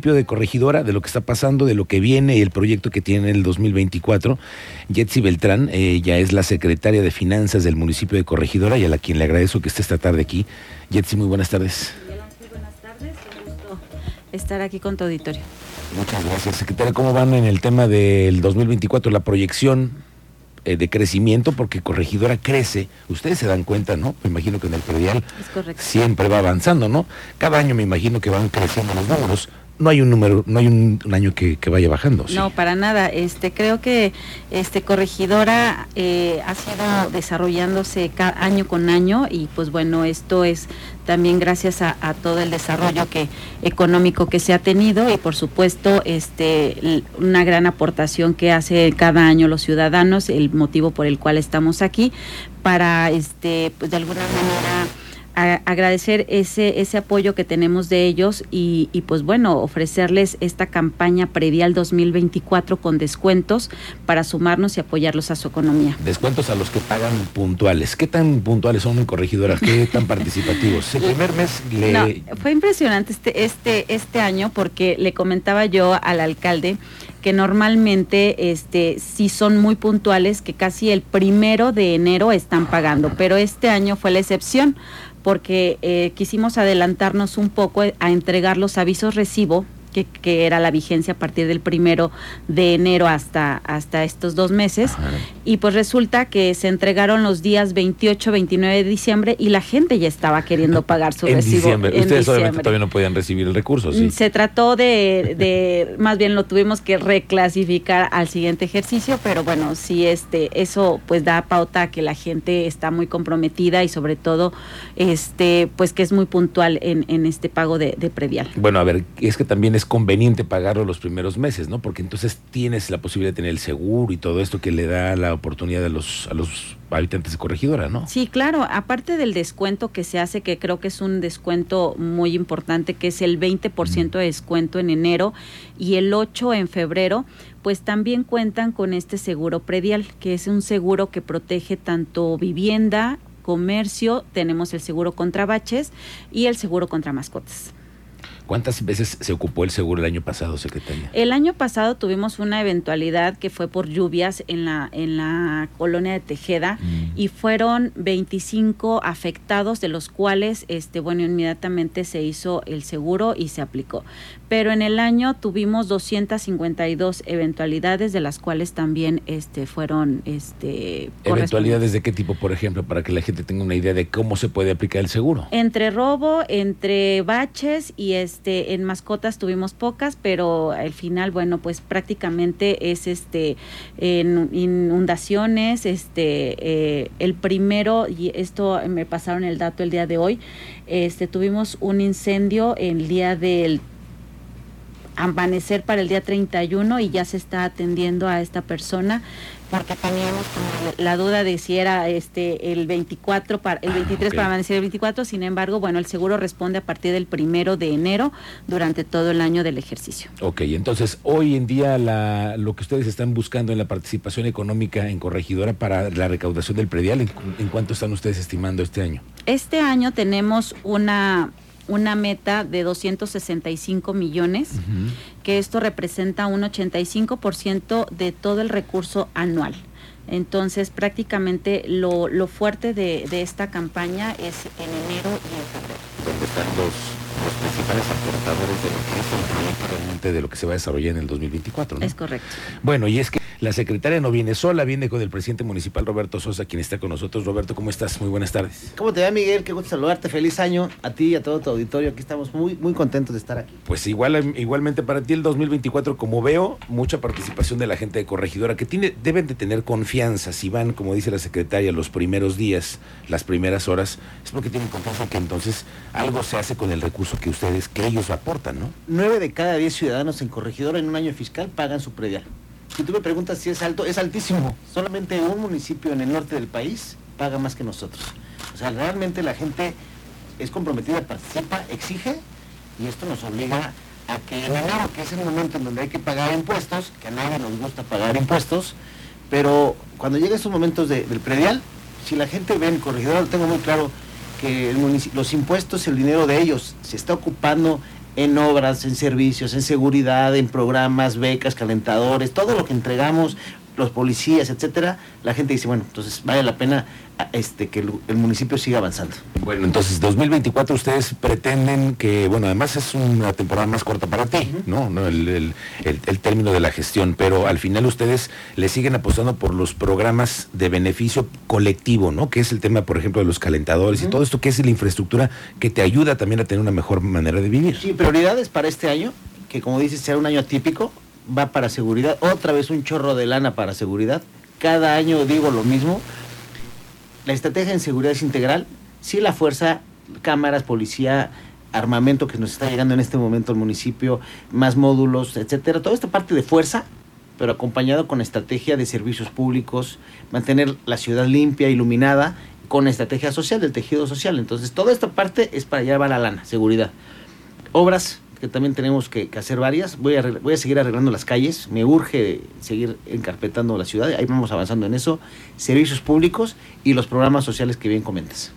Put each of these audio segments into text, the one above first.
de Corregidora, de lo que está pasando, de lo que viene y el proyecto que tiene el 2024. Jetsi Beltrán eh, ya es la secretaria de Finanzas del municipio de Corregidora y a la quien le agradezco que esté esta tarde aquí. Jetsi, muy buenas tardes. buenas tardes, un gusto estar aquí con tu auditorio. Muchas gracias, secretaria. ¿Cómo van en el tema del 2024, la proyección eh, de crecimiento? Porque Corregidora crece, ustedes se dan cuenta, ¿no? Me imagino que en el predial siempre va avanzando, ¿no? Cada año me imagino que van creciendo los números no hay un número, no hay un, año que, vaya bajando. No, para nada. Este, creo que este corregidora eh, ha sido desarrollándose año con año y pues bueno, esto es también gracias a, todo el desarrollo que económico que se ha tenido y por supuesto este una gran aportación que hace cada año los ciudadanos, el motivo por el cual estamos aquí para este pues de alguna manera agradecer ese, ese apoyo que tenemos de ellos y, pues bueno, ofrecerles esta campaña predial 2024 con descuentos para sumarnos y apoyarlos a su economía. Descuentos a los que pagan puntuales. ¿Qué tan puntuales son corregidoras? ¿Qué tan participativos? El primer mes le... fue impresionante este, este, este año porque le comentaba yo al alcalde que normalmente este sí son muy puntuales, que casi el primero de enero están pagando, pero este año fue la excepción porque eh, quisimos adelantarnos un poco a entregar los avisos recibo que, que, era la vigencia a partir del primero de enero hasta, hasta estos dos meses. Y pues resulta que se entregaron los días 28, 29 de diciembre y la gente ya estaba queriendo pagar su recibo. Diciembre. Ustedes obviamente todavía no podían recibir el recurso, ¿sí? Se trató de, de, más bien lo tuvimos que reclasificar al siguiente ejercicio, pero bueno, sí, este, eso pues da pauta que la gente está muy comprometida y sobre todo, este, pues que es muy puntual en, en este pago de, de predial. Bueno, a ver, es que también es conveniente pagarlo los primeros meses, ¿no? Porque entonces tienes la posibilidad de tener el seguro y todo esto que le da la oportunidad a los, a los habitantes de corregidora, ¿no? Sí, claro. Aparte del descuento que se hace, que creo que es un descuento muy importante, que es el 20% de descuento en enero y el 8 en febrero, pues también cuentan con este seguro predial, que es un seguro que protege tanto vivienda, comercio, tenemos el seguro contra baches y el seguro contra mascotas. ¿Cuántas veces se ocupó el seguro el año pasado, secretaria? El año pasado tuvimos una eventualidad que fue por lluvias en la, en la colonia de Tejeda mm. Y fueron 25 afectados, de los cuales, este, bueno, inmediatamente se hizo el seguro y se aplicó. Pero en el año tuvimos 252 eventualidades, de las cuales también este, fueron... Este, ¿Eventualidades de qué tipo, por ejemplo, para que la gente tenga una idea de cómo se puede aplicar el seguro? Entre robo, entre baches y este en mascotas tuvimos pocas, pero al final, bueno, pues prácticamente es este en inundaciones, este eh, el primero y esto me pasaron el dato el día de hoy, este tuvimos un incendio el día del amanecer para el día 31 y ya se está atendiendo a esta persona porque teníamos la duda de si era este el 24 para el 23 ah, para amanecer el 24, sin embargo, bueno, el seguro responde a partir del primero de enero durante todo el año del ejercicio. Ok, entonces hoy en día la, lo que ustedes están buscando en la participación económica en corregidora para la recaudación del predial, ¿en, en cuánto están ustedes estimando este año? Este año tenemos una una meta de 265 millones, que esto representa un 85% de todo el recurso anual. Entonces, prácticamente lo, lo fuerte de, de, esta campaña es en enero y en febrero. ¿Dónde están los, los principales aportadores de lo que es el proyecto realmente de lo que se va a desarrollar en el 2024? ¿no? Es correcto. Bueno, y es que la secretaria no viene sola, viene con el presidente municipal Roberto Sosa, quien está con nosotros. Roberto, ¿cómo estás? Muy buenas tardes. ¿Cómo te va, Miguel? Qué gusto saludarte. Feliz año a ti y a todo tu auditorio. Aquí estamos muy, muy contentos de estar aquí. Pues igual, igualmente para ti el 2024, como veo, mucha participación de la gente de Corregidora, que tiene, deben de tener confianza. Si van, como dice la secretaria, los primeros días, las primeras horas, es porque tienen confianza que entonces algo se hace con el recurso que ustedes, que ellos aportan, ¿no? Nueve de cada diez ciudadanos en Corregidora en un año fiscal pagan su predial. Si tú me preguntas si es alto, es altísimo. Solamente un municipio en el norte del país paga más que nosotros. O sea, realmente la gente es comprometida, participa, exige y esto nos obliga a que en enero, que es el momento en donde hay que pagar impuestos, que a nadie nos gusta pagar impuestos, pero cuando llega esos momentos del predial, si la gente ve en corregidor, tengo muy claro que los impuestos, el dinero de ellos se está ocupando en obras, en servicios, en seguridad, en programas, becas, calentadores, todo lo que entregamos, los policías, etcétera, la gente dice, bueno, entonces vale la pena este, que el, municipio siga avanzando. Bueno, entonces 2024 ustedes pretenden que, bueno, además es una temporada más corta para ti, ¿no? El, término de la gestión, pero al final ustedes le siguen apostando por los programas de beneficio colectivo, ¿no? Que es el tema, por ejemplo, de los calentadores y todo esto que es la infraestructura que te ayuda también a tener una mejor manera de vivir. Sí, prioridades para este año, que como dices, será un año atípico, va para seguridad, otra vez un chorro de lana para seguridad. Cada año digo lo mismo, la estrategia en seguridad es integral. Si la fuerza, cámaras, policía, armamento que nos está llegando en este momento al municipio, más módulos, etcétera, toda esta parte de fuerza, pero acompañado con estrategia de servicios públicos, mantener la ciudad limpia, iluminada, con estrategia social, del tejido social. Entonces, toda esta parte es para llevar la lana, seguridad. Obras, que también tenemos que, hacer varias. Voy a, voy a seguir arreglando las calles, me urge seguir encarpetando la ciudad, ahí vamos avanzando en eso, servicios públicos y los programas sociales que bien comentas.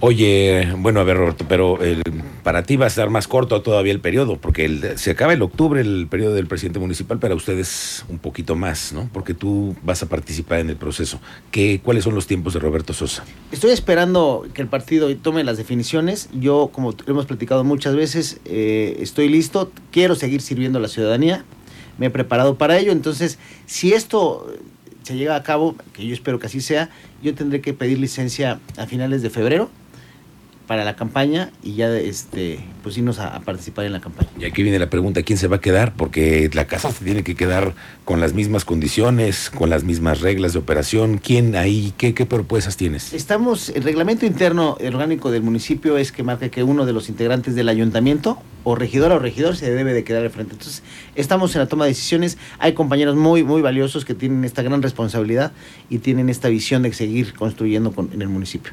Oye, bueno, a ver, Roberto, pero el, para ti va a estar más corto todavía el periodo, porque el, se acaba el octubre el periodo del presidente municipal, para ustedes un poquito más, ¿no? Porque tú vas a participar en el proceso. ¿Qué, ¿Cuáles son los tiempos de Roberto Sosa? Estoy esperando que el partido tome las definiciones. Yo, como hemos platicado muchas veces, eh, estoy listo, quiero seguir sirviendo a la ciudadanía, me he preparado para ello, entonces, si esto se llega a cabo, que yo espero que así sea, yo tendré que pedir licencia a finales de febrero para la campaña y ya este pues irnos a, participar en la campaña. Y aquí viene la pregunta, ¿quién se va a quedar? Porque la casa se tiene que quedar con las mismas condiciones, con las mismas reglas de operación. ¿Quién ahí? ¿Qué, qué propuestas tienes? Estamos, el reglamento interno orgánico del municipio es que marca que uno de los integrantes del ayuntamiento, o regidor o regidor, se debe de quedar al frente. Entonces, estamos en la toma de decisiones. Hay compañeros muy, muy valiosos que tienen esta gran responsabilidad y tienen esta visión de seguir construyendo en el municipio.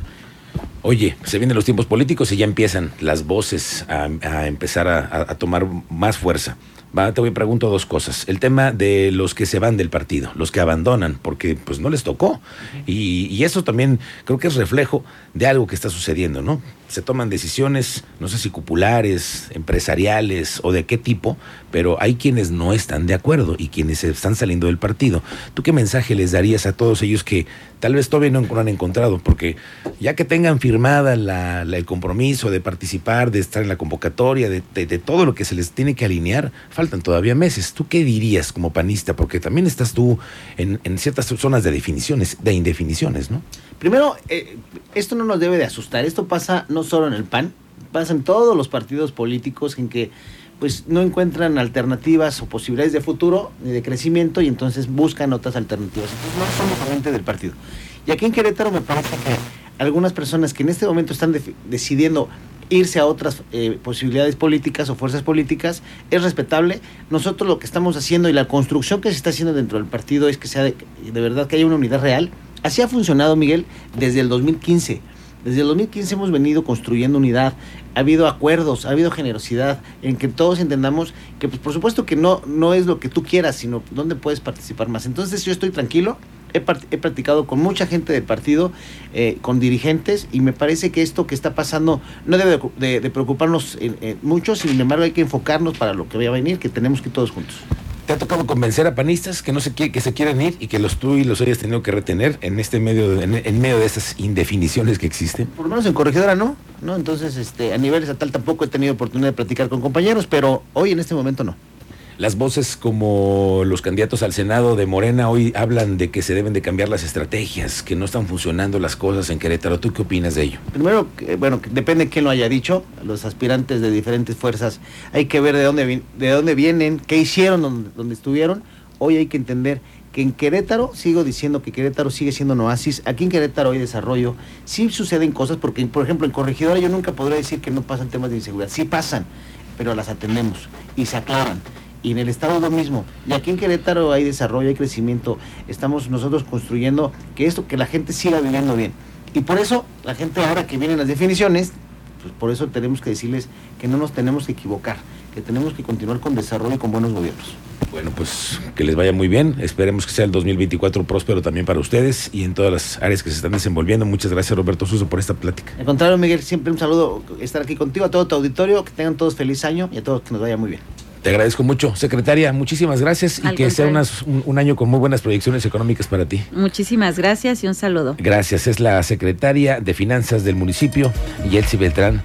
Oye, se vienen los tiempos políticos y ya empiezan las voces a, empezar a, tomar más fuerza. Va, te voy a preguntar dos cosas. El tema de los que se van del partido, los que abandonan, porque pues no les tocó. Y, y, eso también creo que es reflejo de algo que está sucediendo, ¿no? Se toman decisiones, no sé si cupulares, empresariales o de qué tipo, pero hay quienes no están de acuerdo y quienes están saliendo del partido. ¿Tú qué mensaje les darías a todos ellos que tal vez todavía no han encontrado, porque ya que tengan firmada el compromiso de participar, de estar en la convocatoria, de, todo lo que se les tiene que alinear, faltan todavía meses. ¿Tú qué dirías como panista? Porque también estás tú en, ciertas zonas de definiciones, de indefiniciones, ¿no? Primero, eh, esto no nos debe de asustar. Esto pasa no solo en el PAN, pasa en todos los partidos políticos en que pues no encuentran alternativas o posibilidades de futuro ni de crecimiento y entonces buscan otras alternativas. Entonces no somos solamente del partido. Y aquí en Querétaro me parece que algunas personas que en este momento están decidiendo irse a otras eh, posibilidades políticas o fuerzas políticas es respetable. Nosotros lo que estamos haciendo y la construcción que se está haciendo dentro del partido es que sea de, de verdad que haya una unidad real. Así ha funcionado, Miguel, desde el 2015 desde el 2015 hemos venido construyendo unidad, ha habido acuerdos, ha habido generosidad, en que todos entendamos que, pues, por supuesto que no, no es lo que tú quieras, sino dónde puedes participar más. Entonces yo estoy tranquilo, he, he practicado con mucha gente del partido, eh, con dirigentes, y me parece que esto que está pasando no debe de, preocuparnos mucho, sin embargo hay que enfocarnos para lo que vaya a venir, que tenemos que ir todos juntos. ¿Te ha tocado convencer a panistas que no se que se quieren ir y que los tú y los hayas tenido que retener en este medio, en, medio de esas indefiniciones que existen? Por lo menos en corregidora no, ¿no? Entonces, este, a nivel estatal tampoco he tenido oportunidad de platicar con compañeros, pero hoy en este momento no. Las voces como los candidatos al Senado de Morena hoy hablan de que se deben de cambiar las estrategias, que no están funcionando las cosas en Querétaro. ¿Tú qué opinas de ello? Primero, bueno, depende de quién lo haya dicho. Los aspirantes de diferentes fuerzas hay que ver de dónde, de dónde vienen, qué hicieron donde, estuvieron. Hoy hay que entender que en Querétaro, sigo diciendo que Querétaro sigue siendo un oasis, aquí en Querétaro hay desarrollo, sí suceden cosas, porque por ejemplo en Corregidora yo nunca podría decir que no pasan temas de inseguridad, sí pasan, pero las atendemos y se aclaran y en el Estado lo mismo. Y aquí en Querétaro hay desarrollo, hay crecimiento. Estamos nosotros construyendo que esto, que la gente siga viviendo bien. Y por eso la gente ahora que vienen las definiciones, pues por eso tenemos que decirles que no nos tenemos que equivocar, que tenemos que continuar con desarrollo y con buenos gobiernos. Bueno, pues que les vaya muy bien. Esperemos que sea el 2024 próspero también para ustedes y en todas las áreas que se están desenvolviendo. Muchas gracias, Roberto Suso, por esta plática. Al contrario, Miguel, siempre un saludo estar aquí contigo, a todo tu auditorio, que tengan todos feliz año y a todos que nos vaya muy bien. Te agradezco mucho, secretaria. Muchísimas gracias y que sea un, un, año con muy buenas proyecciones económicas para ti. Muchísimas gracias y un saludo. Gracias. Es la secretaria de Finanzas del municipio, Yelsi Beltrán.